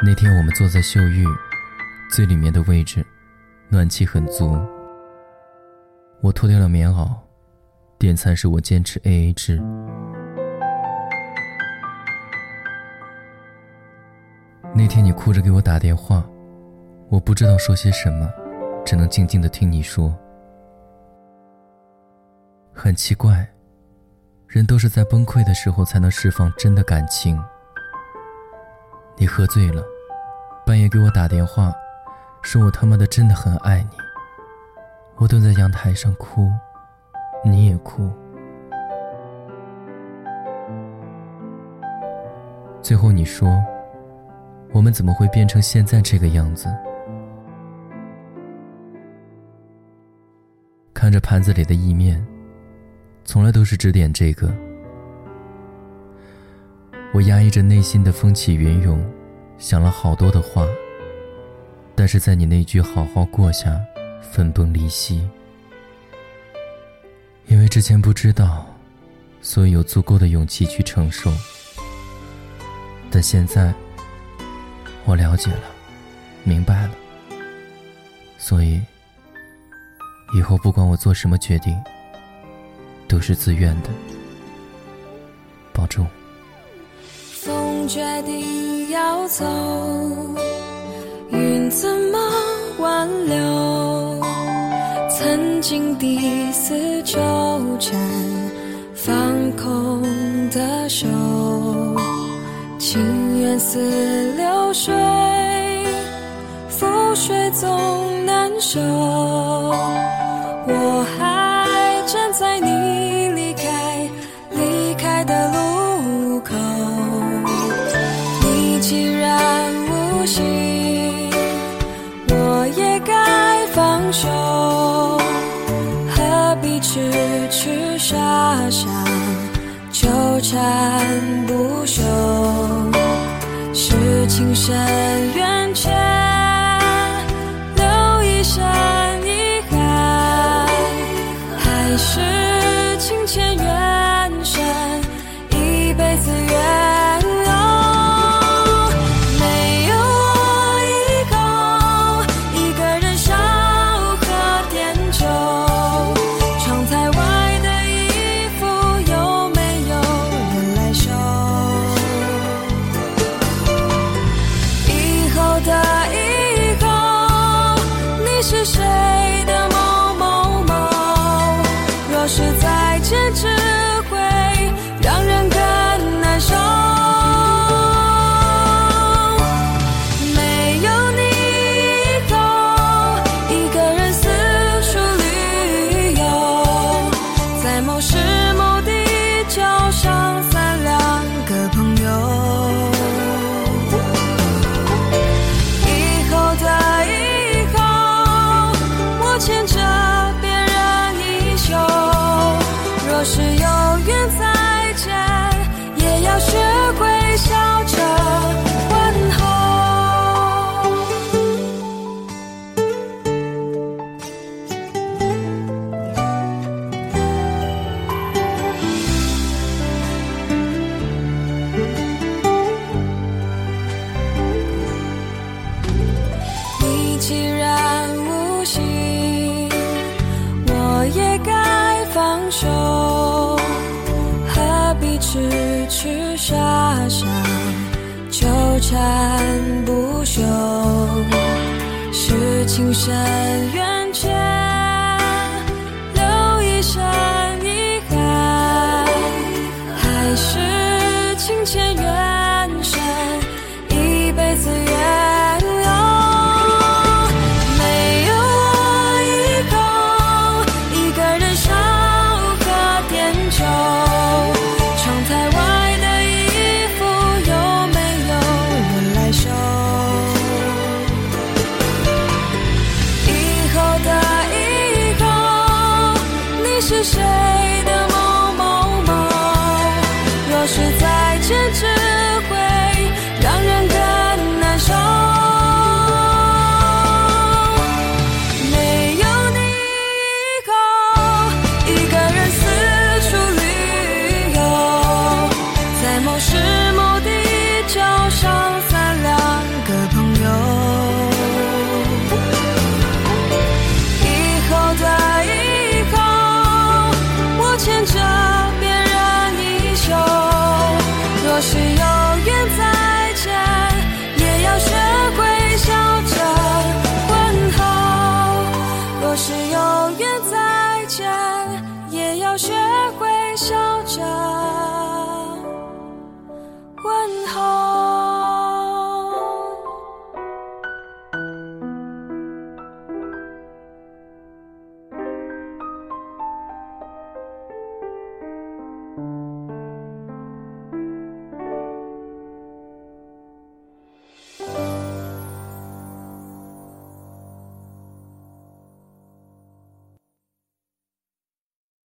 那天我们坐在秀玉最里面的位置，暖气很足。我脱掉了棉袄，点餐时我坚持 A A 制。那天你哭着给我打电话，我不知道说些什么，只能静静的听你说。很奇怪，人都是在崩溃的时候才能释放真的感情。你喝醉了，半夜给我打电话，说我他妈的真的很爱你。我蹲在阳台上哭，你也哭。最后你说，我们怎么会变成现在这个样子？看着盘子里的意面，从来都是只点这个。我压抑着内心的风起云涌，想了好多的话。但是在你那句“好好过”下，分崩离析。因为之前不知道，所以有足够的勇气去承受。但现在，我了解了，明白了。所以，以后不管我做什么决定，都是自愿的。保重。决定要走，云怎么挽留？曾经第四纠缠，放空的手，情缘似流水，覆水总难收。我还傻傻纠缠不休，是情深缘浅，是既然无心我也该放手何必痴痴傻傻纠缠不休。是情深缘是谁？永远再见，也要学会笑着。